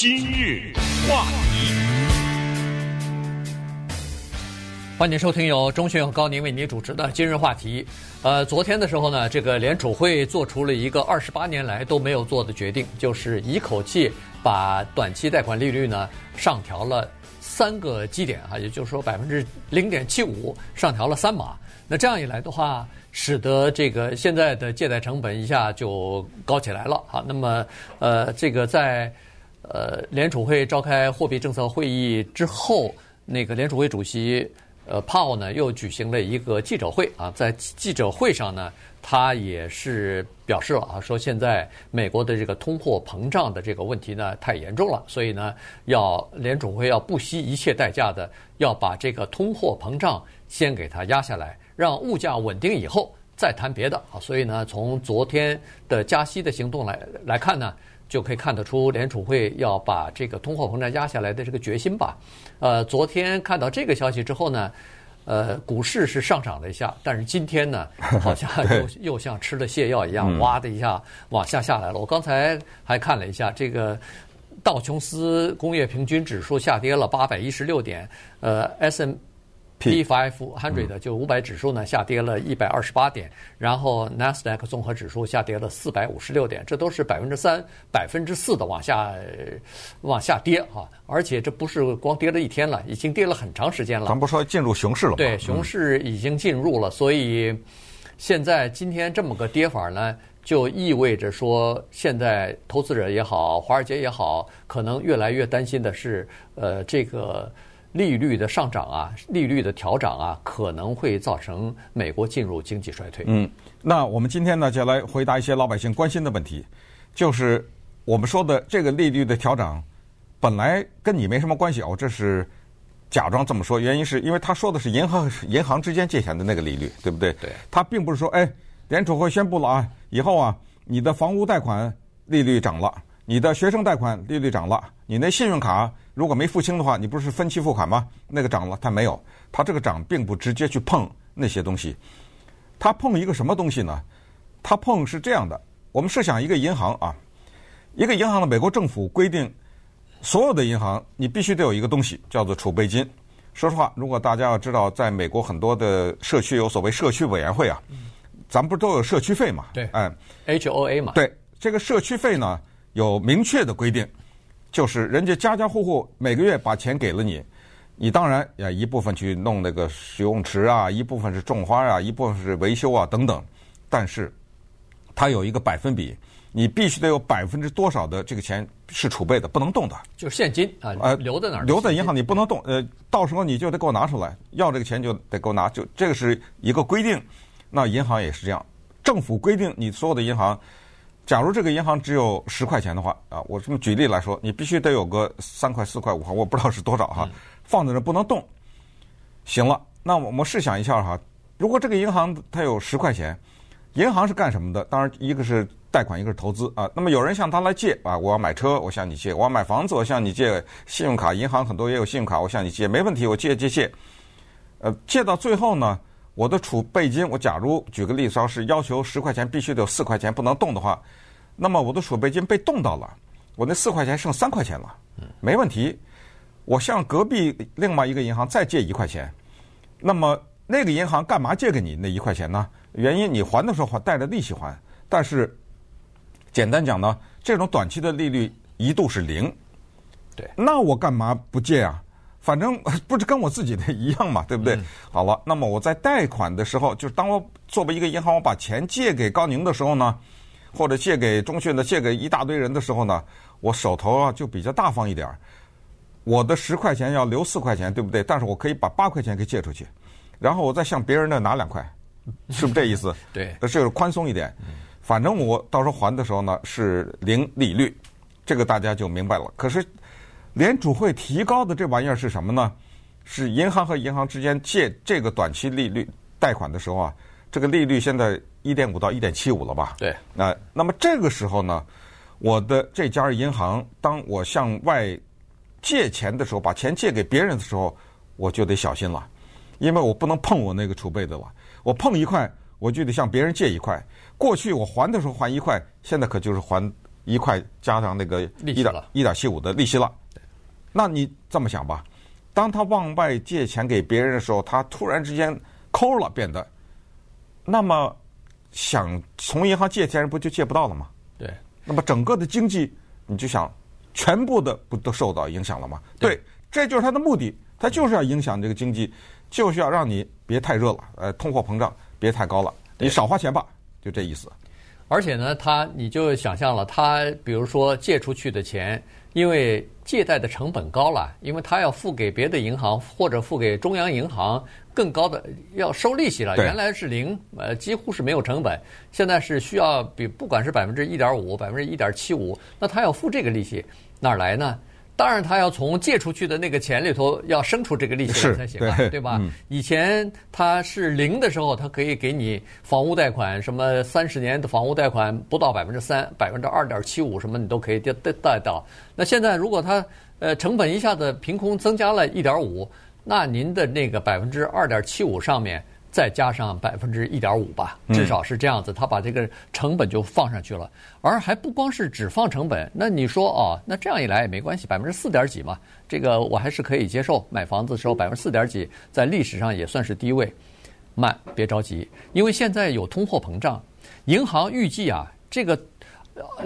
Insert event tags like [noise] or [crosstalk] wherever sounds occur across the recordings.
今日话题，欢迎收听由钟迅和高宁为您主持的今日话题。呃，昨天的时候呢，这个联储会做出了一个二十八年来都没有做的决定，就是一口气把短期贷款利率呢上调了三个基点啊，也就是说百分之零点七五上调了三码。那这样一来的话，使得这个现在的借贷成本一下就高起来了啊。那么，呃，这个在呃联储会召开货币政策会议之后，那个联储会主席呃鲍呢又举行了一个记者会啊，在记者会上呢，他也是表示了啊，说现在美国的这个通货膨胀的这个问题呢太严重了，所以呢要联储会要不惜一切代价的要把这个通货膨胀先给它压下来。让物价稳定以后再谈别的啊，所以呢，从昨天的加息的行动来来看呢，就可以看得出联储会要把这个通货膨胀压下来的这个决心吧。呃，昨天看到这个消息之后呢，呃，股市是上涨了一下，但是今天呢，[laughs] 好像又又像吃了泻药一样，哇的一下往下下来了。我刚才还看了一下这个道琼斯工业平均指数下跌了八百一十六点，呃，S&P P five hundred 就五百指数呢下跌了一百二十八点，然后 Nasdaq 综合指数下跌了四百五十六点，这都是百分之三、百分之四的往下往下跌哈，而且这不是光跌了一天了，已经跌了很长时间了。咱不说进入熊市了吗？对，熊市已经进入了，所以现在今天这么个跌法呢，就意味着说，现在投资者也好，华尔街也好，可能越来越担心的是，呃，这个。利率的上涨啊，利率的调整啊，可能会造成美国进入经济衰退。嗯，那我们今天呢，就来回答一些老百姓关心的问题，就是我们说的这个利率的调整，本来跟你没什么关系哦，这是假装这么说，原因是因为他说的是银行银行之间借钱的那个利率，对不对？对。他并不是说，哎，联储会宣布了啊，以后啊，你的房屋贷款利率涨了，你的学生贷款利率涨了，你那信用卡。如果没付清的话，你不是分期付款吗？那个涨了，它没有，它这个涨并不直接去碰那些东西，它碰一个什么东西呢？它碰是这样的，我们设想一个银行啊，一个银行的美国政府规定，所有的银行你必须得有一个东西叫做储备金。说实话，如果大家要知道，在美国很多的社区有所谓社区委员会啊，咱们不都有社区费嘛？对，哎，HOA 嘛。对，这个社区费呢有明确的规定。就是人家家家户户每个月把钱给了你，你当然要一部分去弄那个游泳池啊，一部分是种花啊，一部分是维修啊等等。但是，它有一个百分比，你必须得有百分之多少的这个钱是储备的，不能动的。就是现金啊，呃，留在哪儿？留在银行你不能动，呃，到时候你就得给我拿出来，要这个钱就得给我拿，就这个是一个规定。那银行也是这样，政府规定你所有的银行。假如这个银行只有十块钱的话，啊，我这么举例来说，你必须得有个三块、四块、五块，我不知道是多少哈，放在那不能动。行了，那我们试想一下哈，如果这个银行它有十块钱，银行是干什么的？当然，一个是贷款，一个是投资啊。那么有人向他来借啊，我要买车，我向你借；我要买房子，我向你借信用卡。银行很多也有信用卡，我向你借，没问题，我借借借。呃，借到最后呢？我的储备金，我假如举个例子，要是要求十块钱必须得有四块钱不能动的话，那么我的储备金被冻到了，我那四块钱剩三块钱了，没问题。我向隔壁另外一个银行再借一块钱，那么那个银行干嘛借给你那一块钱呢？原因你还的时候还带着利息还，但是简单讲呢，这种短期的利率一度是零，对，那我干嘛不借啊？反正 [laughs] 不是跟我自己的一样嘛，对不对？嗯、好了，那么我在贷款的时候，就是当我作为一个银行，我把钱借给高宁的时候呢，或者借给中讯的，借给一大堆人的时候呢，我手头啊就比较大方一点儿。我的十块钱要留四块钱，对不对？但是我可以把八块钱给借出去，然后我再向别人那拿两块，是不是这意思？[laughs] 对，这就是宽松一点。反正我到时候还的时候呢是零利率，这个大家就明白了。可是。联储会提高的这玩意儿是什么呢？是银行和银行之间借这个短期利率贷款的时候啊，这个利率现在一点五到一点七五了吧？对。那那么这个时候呢，我的这家银行，当我向外借钱的时候，把钱借给别人的时候，我就得小心了，因为我不能碰我那个储备的了。我碰一块，我就得向别人借一块。过去我还的时候还一块，现在可就是还一块加上那个一点了一点七五的利息了。那你这么想吧，当他往外借钱给别人的时候，他突然之间抠了，变得，那么想从银行借钱不就借不到了吗？对。那么整个的经济，你就想全部的不都受到影响了吗？对，对，这就是他的目的，他就是要影响这个经济，就是要让你别太热了，呃，通货膨胀别太高了，你少花钱吧，就这意思。而且呢，他你就想象了，他比如说借出去的钱，因为借贷的成本高了，因为他要付给别的银行或者付给中央银行。更高的要收利息了，原来是零，呃，几乎是没有成本，现在是需要比不管是百分之一点五、百分之一点七五，那他要付这个利息，哪儿来呢？当然，他要从借出去的那个钱里头要生出这个利息来才行啊，对吧？嗯、以前他是零的时候，他可以给你房屋贷款，什么三十年的房屋贷款不到百分之三、百分之二点七五，什么你都可以贷贷到。那现在如果他呃成本一下子凭空增加了一点五。那您的那个百分之二点七五上面再加上百分之一点五吧，至少是这样子，他把这个成本就放上去了，而还不光是只放成本。那你说哦，那这样一来也没关系，百分之四点几嘛，这个我还是可以接受。买房子的时候百分之四点几，在历史上也算是低位。慢，别着急，因为现在有通货膨胀，银行预计啊，这个。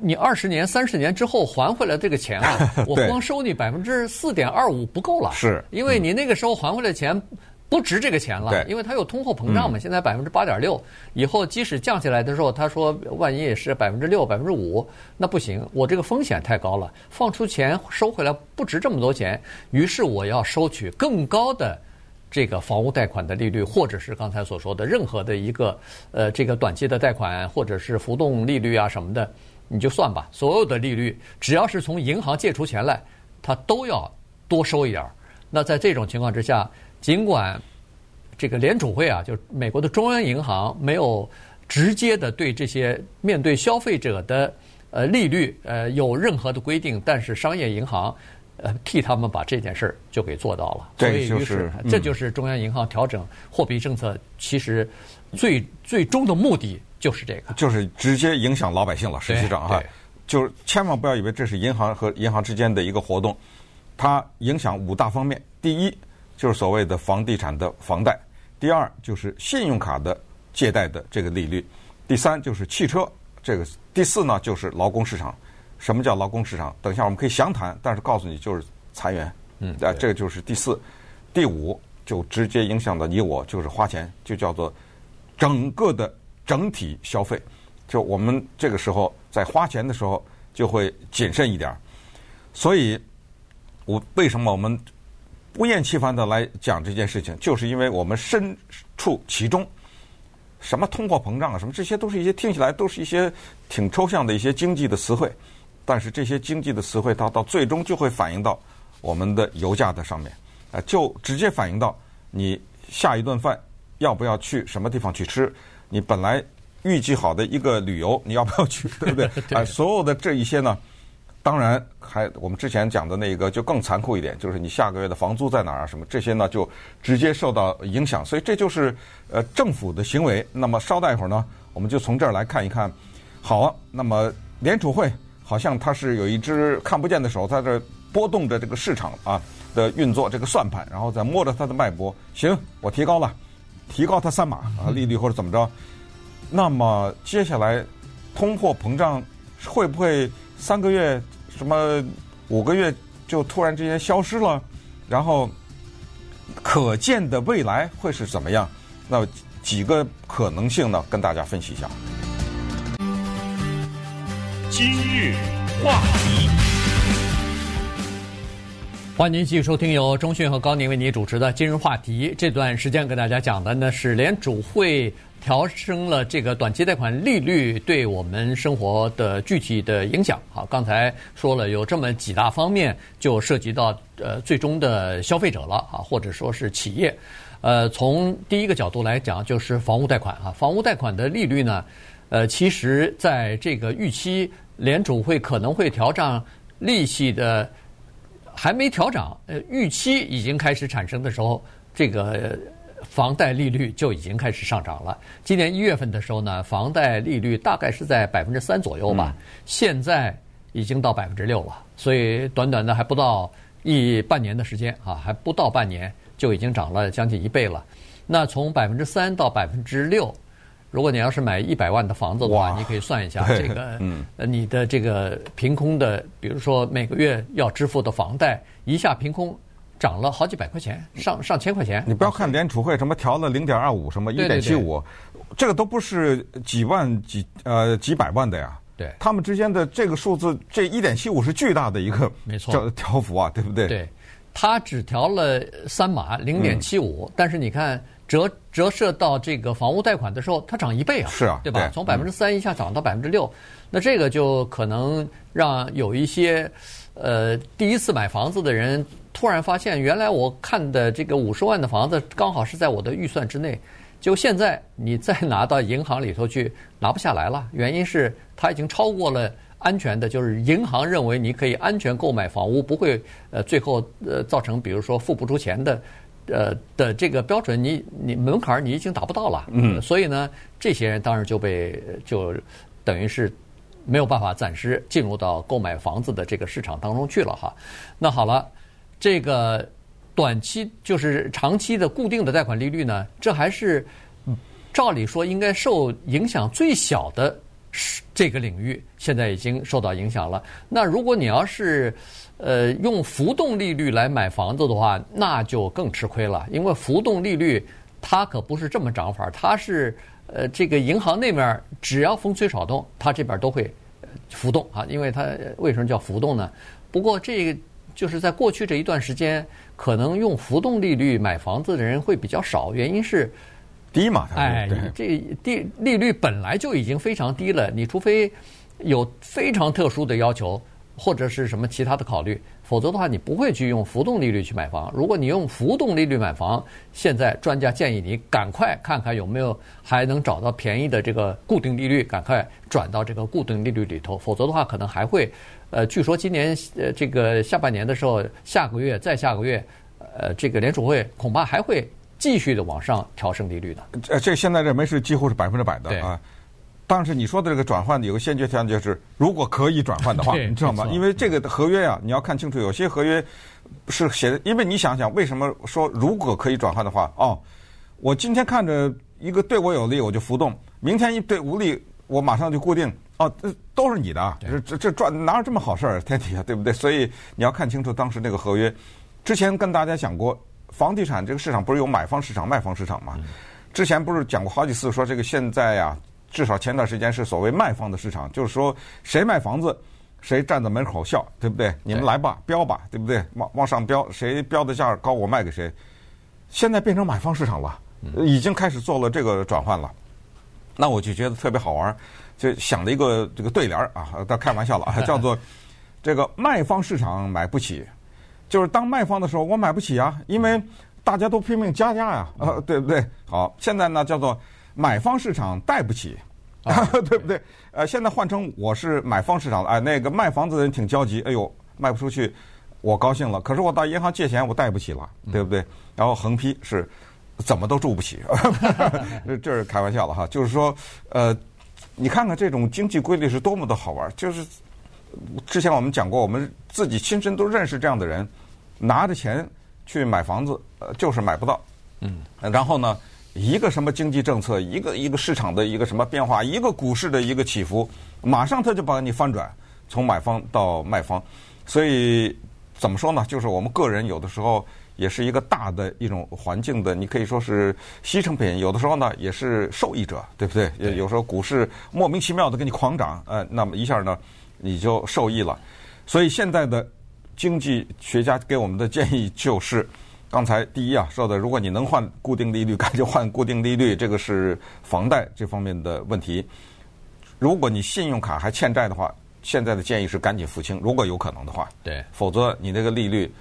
你二十年、三十年之后还回来这个钱啊，[laughs] 我光收你百分之四点二五不够了，是，因为你那个时候还回来钱不值这个钱了，因为它有通货膨胀嘛，现在百分之八点六，以后即使降下来的时候，他说万一也是百分之六、百分之五，那不行，我这个风险太高了，放出钱收回来不值这么多钱，于是我要收取更高的这个房屋贷款的利率，或者是刚才所说的任何的一个呃这个短期的贷款，或者是浮动利率啊什么的。你就算吧，所有的利率只要是从银行借出钱来，它都要多收一点儿。那在这种情况之下，尽管这个联储会啊，就美国的中央银行没有直接的对这些面对消费者的呃利率呃有任何的规定，但是商业银行呃替他们把这件事儿就给做到了。所以，于是这就是中央银行调整货币政策其实最最终的目的。就是这个，就是直接影响老百姓了。实际上哈，就是千万不要以为这是银行和银行之间的一个活动，它影响五大方面。第一就是所谓的房地产的房贷，第二就是信用卡的借贷的这个利率，第三就是汽车这个，第四呢就是劳工市场。什么叫劳工市场？等一下我们可以详谈，但是告诉你就是裁员。嗯，啊，这个就是第四，第五就直接影响到你我，就是花钱，就叫做整个的。整体消费，就我们这个时候在花钱的时候就会谨慎一点。所以，我为什么我们不厌其烦的来讲这件事情，就是因为我们身处其中。什么通货膨胀啊，什么这些都是一些听起来都是一些挺抽象的一些经济的词汇，但是这些经济的词汇它到最终就会反映到我们的油价的上面，啊，就直接反映到你下一顿饭要不要去什么地方去吃。你本来预计好的一个旅游，你要不要去，[laughs] 对不对？啊，[laughs] 所有的这一些呢，当然还我们之前讲的那个就更残酷一点，就是你下个月的房租在哪儿啊？什么这些呢，就直接受到影响。所以这就是呃政府的行为。那么稍待一会儿呢，我们就从这儿来看一看。好啊，那么联储会好像它是有一只看不见的手在这拨动着这个市场啊的运作这个算盘，然后再摸着它的脉搏。行，我提高了。提高它三码啊，利率或者怎么着？那么接下来通货膨胀会不会三个月什么五个月就突然之间消失了？然后可见的未来会是怎么样？那几个可能性呢？跟大家分析一下。今日话题。欢迎您继续收听由中讯和高宁为您主持的今日话题。这段时间跟大家讲的呢是联储会调升了这个短期贷款利率对我们生活的具体的影响。好，刚才说了有这么几大方面，就涉及到呃最终的消费者了啊，或者说是企业。呃，从第一个角度来讲，就是房屋贷款啊，房屋贷款的利率呢，呃，其实在这个预期联储会可能会调涨利息的。还没调涨，呃，预期已经开始产生的时候，这个房贷利率就已经开始上涨了。今年一月份的时候呢，房贷利率大概是在百分之三左右吧。嗯、现在已经到百分之六了，所以短短的还不到一半年的时间啊，还不到半年就已经涨了将近一倍了。那从百分之三到百分之六，如果你要是买一百万的房子的话，你可以算一下这个，嗯，你的这个凭空的，比如说每个月要支付的房贷，一下凭空涨了好几百块钱，上上千块钱。你不要看联储会什么调了零点二五，什么一点七五，这个都不是几万几呃几百万的呀。对，他们之间的这个数字，这一点七五是巨大的一个没错。调幅啊，对不对？对，他只调了三码零点七五，但是你看折折射到这个房屋贷款的时候，它涨一倍啊，是啊，对吧？对从百分之三一下涨到百分之六，那这个就可能让有一些呃第一次买房子的人突然发现，原来我看的这个五十万的房子刚好是在我的预算之内。就现在，你再拿到银行里头去，拿不下来了。原因是它已经超过了安全的，就是银行认为你可以安全购买房屋，不会呃最后呃造成比如说付不出钱的，呃的这个标准你，你你门槛你已经达不到了。嗯。所以呢，这些人当然就被就等于是没有办法暂时进入到购买房子的这个市场当中去了哈。那好了，这个。短期就是长期的固定的贷款利率呢，这还是照理说应该受影响最小的这个领域，现在已经受到影响了。那如果你要是呃用浮动利率来买房子的话，那就更吃亏了，因为浮动利率它可不是这么涨法，它是呃这个银行那边只要风吹草动，它这边都会浮动啊。因为它为什么叫浮动呢？不过这个。就是在过去这一段时间，可能用浮动利率买房子的人会比较少，原因是低嘛。哎，这低利率本来就已经非常低了，你除非有非常特殊的要求，或者是什么其他的考虑，否则的话，你不会去用浮动利率去买房。如果你用浮动利率买房，现在专家建议你赶快看看有没有还能找到便宜的这个固定利率，赶快转到这个固定利率里头，否则的话，可能还会。呃，据说今年呃这个下半年的时候，下个月再下个月，呃，这个联储会恐怕还会继续的往上调升利率的。呃，这现在认为是几乎是百分之百的啊。但是你说的这个转换有个先决条件就是，如果可以转换的话，你知道吗？因为这个合约啊，你要看清楚，有些合约是写的，因为你想想，为什么说如果可以转换的话，哦，我今天看着一个对我有利，我就浮动；明天一对无利，我马上就固定。哦，这都是你的，这这这赚哪有这么好事儿？天底下对不对？所以你要看清楚当时那个合约。之前跟大家讲过，房地产这个市场不是有买方市场、卖方市场吗？之前不是讲过好几次，说这个现在呀，至少前段时间是所谓卖方的市场，就是说谁卖房子，谁站在门口笑，对不对？你们来吧，标吧，对不对？往往上标，谁标的价高，我卖给谁。现在变成买方市场了，已经开始做了这个转换了。那我就觉得特别好玩。就想了一个这个对联儿啊，当开玩笑了啊，[laughs] 叫做这个卖方市场买不起，就是当卖方的时候我买不起啊，因为大家都拼命加价呀，啊，对不对？好，现在呢叫做买方市场贷不起，啊，[laughs] 对不对？呃，现在换成我是买方市场，哎，那个卖房子的人挺焦急，哎呦，卖不出去，我高兴了，可是我到银行借钱我贷不起了，对不对？然后横批是怎么都住不起，[laughs] 这是开玩笑了哈，就是说呃。你看看这种经济规律是多么的好玩，就是之前我们讲过，我们自己亲身都认识这样的人，拿着钱去买房子，呃，就是买不到。嗯。然后呢，一个什么经济政策，一个一个市场的一个什么变化，一个股市的一个起伏，马上他就把你翻转，从买方到卖方。所以怎么说呢？就是我们个人有的时候。也是一个大的一种环境的，你可以说是牺牲品。有的时候呢，也是受益者，对不对？对。有时候股市莫名其妙的给你狂涨，呃，那么一下呢，你就受益了。所以现在的经济学家给我们的建议就是，刚才第一啊说的，如果你能换固定利率，赶紧换固定利率，这个是房贷这方面的问题。如果你信用卡还欠债的话，现在的建议是赶紧付清，如果有可能的话。对。否则你那个利率。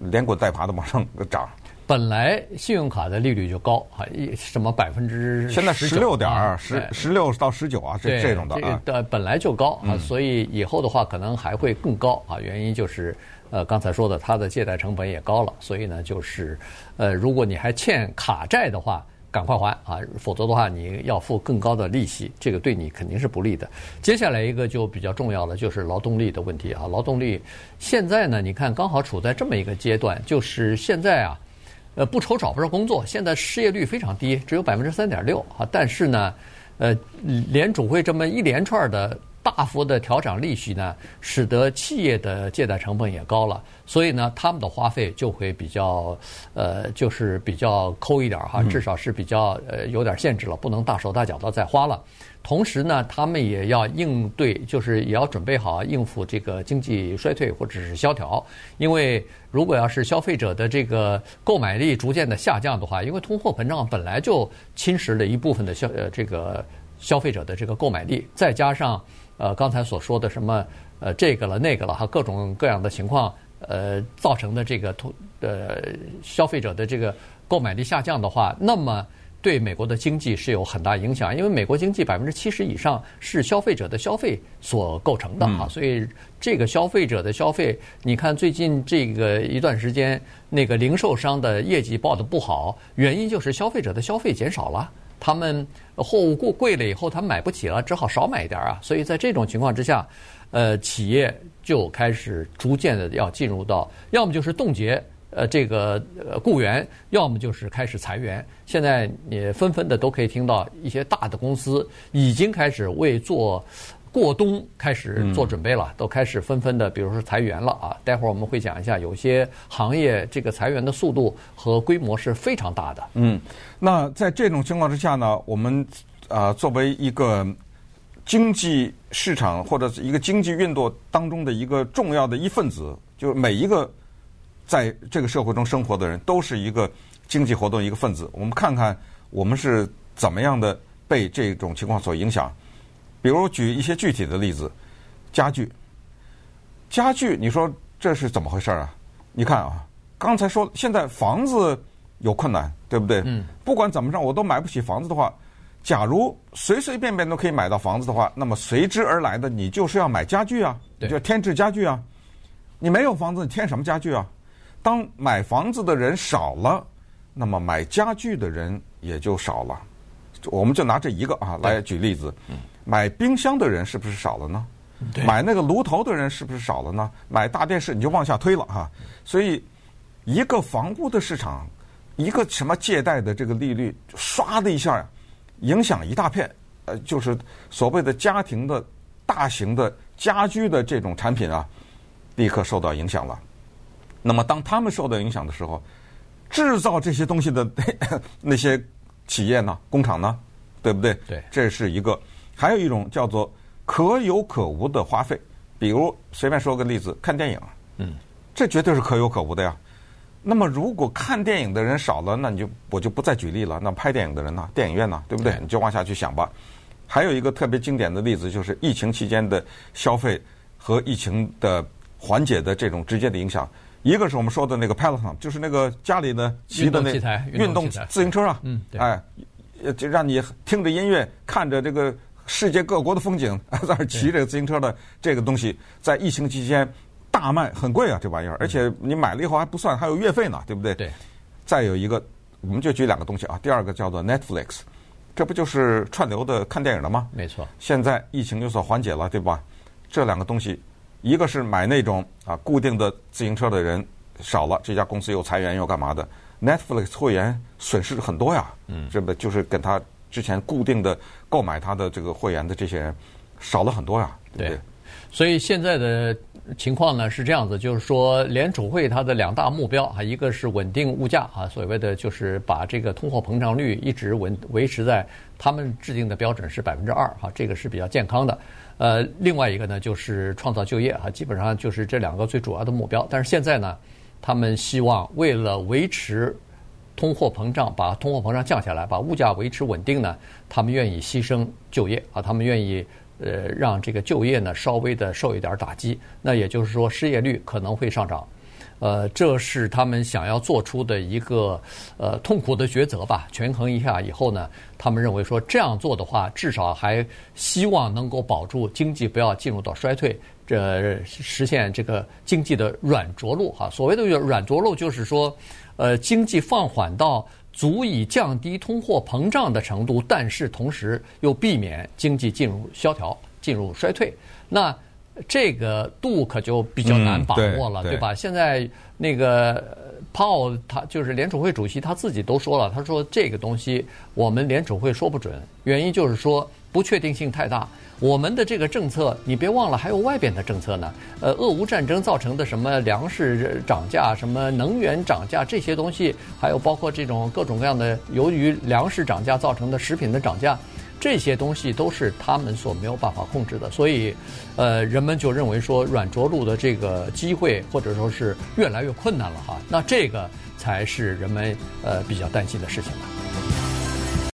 连滚带爬的往上涨，[laughs] 本来信用卡的利率就高啊，一什么百分之现在十六点二十十六到十九啊，这这种的啊，呃本来就高啊，所以以后的话可能还会更高啊。原因就是呃刚才说的，它的借贷成本也高了，所以呢就是呃如果你还欠卡债的话，赶快还啊，否则的话你要付更高的利息，这个对你肯定是不利的。接下来一个就比较重要的就是劳动力的问题啊，劳动力现在呢，你看刚好处在这么一个阶段，就是现在啊，呃，不愁找不着工作，现在失业率非常低，只有百分之三点六啊，但是呢，呃，联储会这么一连串的。大幅的调涨利息呢，使得企业的借贷成本也高了，所以呢，他们的花费就会比较，呃，就是比较抠一点哈，至少是比较呃有点限制了，不能大手大脚的再花了。同时呢，他们也要应对，就是也要准备好应付这个经济衰退或者是萧条，因为如果要是消费者的这个购买力逐渐的下降的话，因为通货膨胀本来就侵蚀了一部分的消呃这个消费者的这个购买力，再加上。呃，刚才所说的什么呃这个了那个了哈，各种各样的情况，呃造成的这个通呃消费者的这个购买力下降的话，那么对美国的经济是有很大影响，因为美国经济百分之七十以上是消费者的消费所构成的啊，嗯、所以这个消费者的消费，你看最近这个一段时间那个零售商的业绩报的不好，原因就是消费者的消费减少了。他们货物过贵了以后，他们买不起了，只好少买一点啊。所以在这种情况之下，呃，企业就开始逐渐的要进入到，要么就是冻结呃这个呃雇员，要么就是开始裁员。现在也纷纷的都可以听到一些大的公司已经开始为做。过冬开始做准备了，嗯、都开始纷纷的，比如说裁员了啊。待会儿我们会讲一下，有些行业这个裁员的速度和规模是非常大的。嗯，那在这种情况之下呢，我们啊、呃、作为一个经济市场或者是一个经济运作当中的一个重要的一份子，就是每一个在这个社会中生活的人都是一个经济活动一个分子。我们看看我们是怎么样的被这种情况所影响。比如举一些具体的例子，家具，家具，你说这是怎么回事啊？你看啊，刚才说现在房子有困难，对不对？嗯。不管怎么着，我都买不起房子的话，假如随随便便都可以买到房子的话，那么随之而来的你就是要买家具啊，就要添置家具啊。你没有房子，你添什么家具啊？当买房子的人少了，那么买家具的人也就少了。我们就拿这一个啊来举例子。嗯。买冰箱的人是不是少了呢？买那个炉头的人是不是少了呢？买大电视你就往下推了哈。所以，一个房屋的市场，一个什么借贷的这个利率，唰的一下，影响一大片。呃，就是所谓的家庭的大型的家居的这种产品啊，立刻受到影响了。那么，当他们受到影响的时候，制造这些东西的 [laughs] 那些企业呢，工厂呢，对不对？对，这是一个。还有一种叫做可有可无的花费，比如随便说个例子，看电影，嗯，这绝对是可有可无的呀。那么如果看电影的人少了，那你就我就不再举例了。那拍电影的人呢？电影院呢？对不对？你就往下去想吧。还有一个特别经典的例子，就是疫情期间的消费和疫情的缓解的这种直接的影响。一个是我们说的那个 Peloton，就是那个家里的骑的那运动自行车啊，嗯，哎，就让你听着音乐，看着这个。世界各国的风景，[laughs] 在那骑这个自行车的这个东西，在疫情期间大卖，很贵啊，这玩意儿，而且你买了以后还不算，还有月费呢，对不对？对。再有一个，我们就举两个东西啊。第二个叫做 Netflix，这不就是串流的看电影了吗？没错。现在疫情有所缓解了，对吧？这两个东西，一个是买那种啊固定的自行车的人少了，这家公司又裁员又干嘛的？Netflix 会员损失很多呀。嗯。这不就是跟他。之前固定的购买他的这个会员的这些人少了很多呀，对不对？对，所以现在的情况呢是这样子，就是说联储会它的两大目标啊，一个是稳定物价啊，所谓的就是把这个通货膨胀率一直稳维持在他们制定的标准是百分之二哈，这个是比较健康的。呃，另外一个呢就是创造就业啊，基本上就是这两个最主要的目标。但是现在呢，他们希望为了维持。通货膨胀，把通货膨胀降下来，把物价维持稳定呢？他们愿意牺牲就业啊，他们愿意呃让这个就业呢稍微的受一点打击。那也就是说，失业率可能会上涨。呃，这是他们想要做出的一个呃痛苦的抉择吧。权衡一下以后呢，他们认为说这样做的话，至少还希望能够保住经济不要进入到衰退，这实现这个经济的软着陆哈。所谓的软着陆，就是说，呃，经济放缓到足以降低通货膨胀的程度，但是同时又避免经济进入萧条、进入衰退。那这个度可就比较难把握了，嗯、对，对吧？现在那个鲍他就是联储会主席他自己都说了，他说这个东西我们联储会说不准，原因就是说不确定性太大。我们的这个政策，你别忘了还有外边的政策呢。呃，俄乌战争造成的什么粮食涨价、什么能源涨价这些东西，还有包括这种各种各样的由于粮食涨价造成的食品的涨价。这些东西都是他们所没有办法控制的，所以，呃，人们就认为说软着陆的这个机会或者说是越来越困难了哈。那这个才是人们呃比较担心的事情了。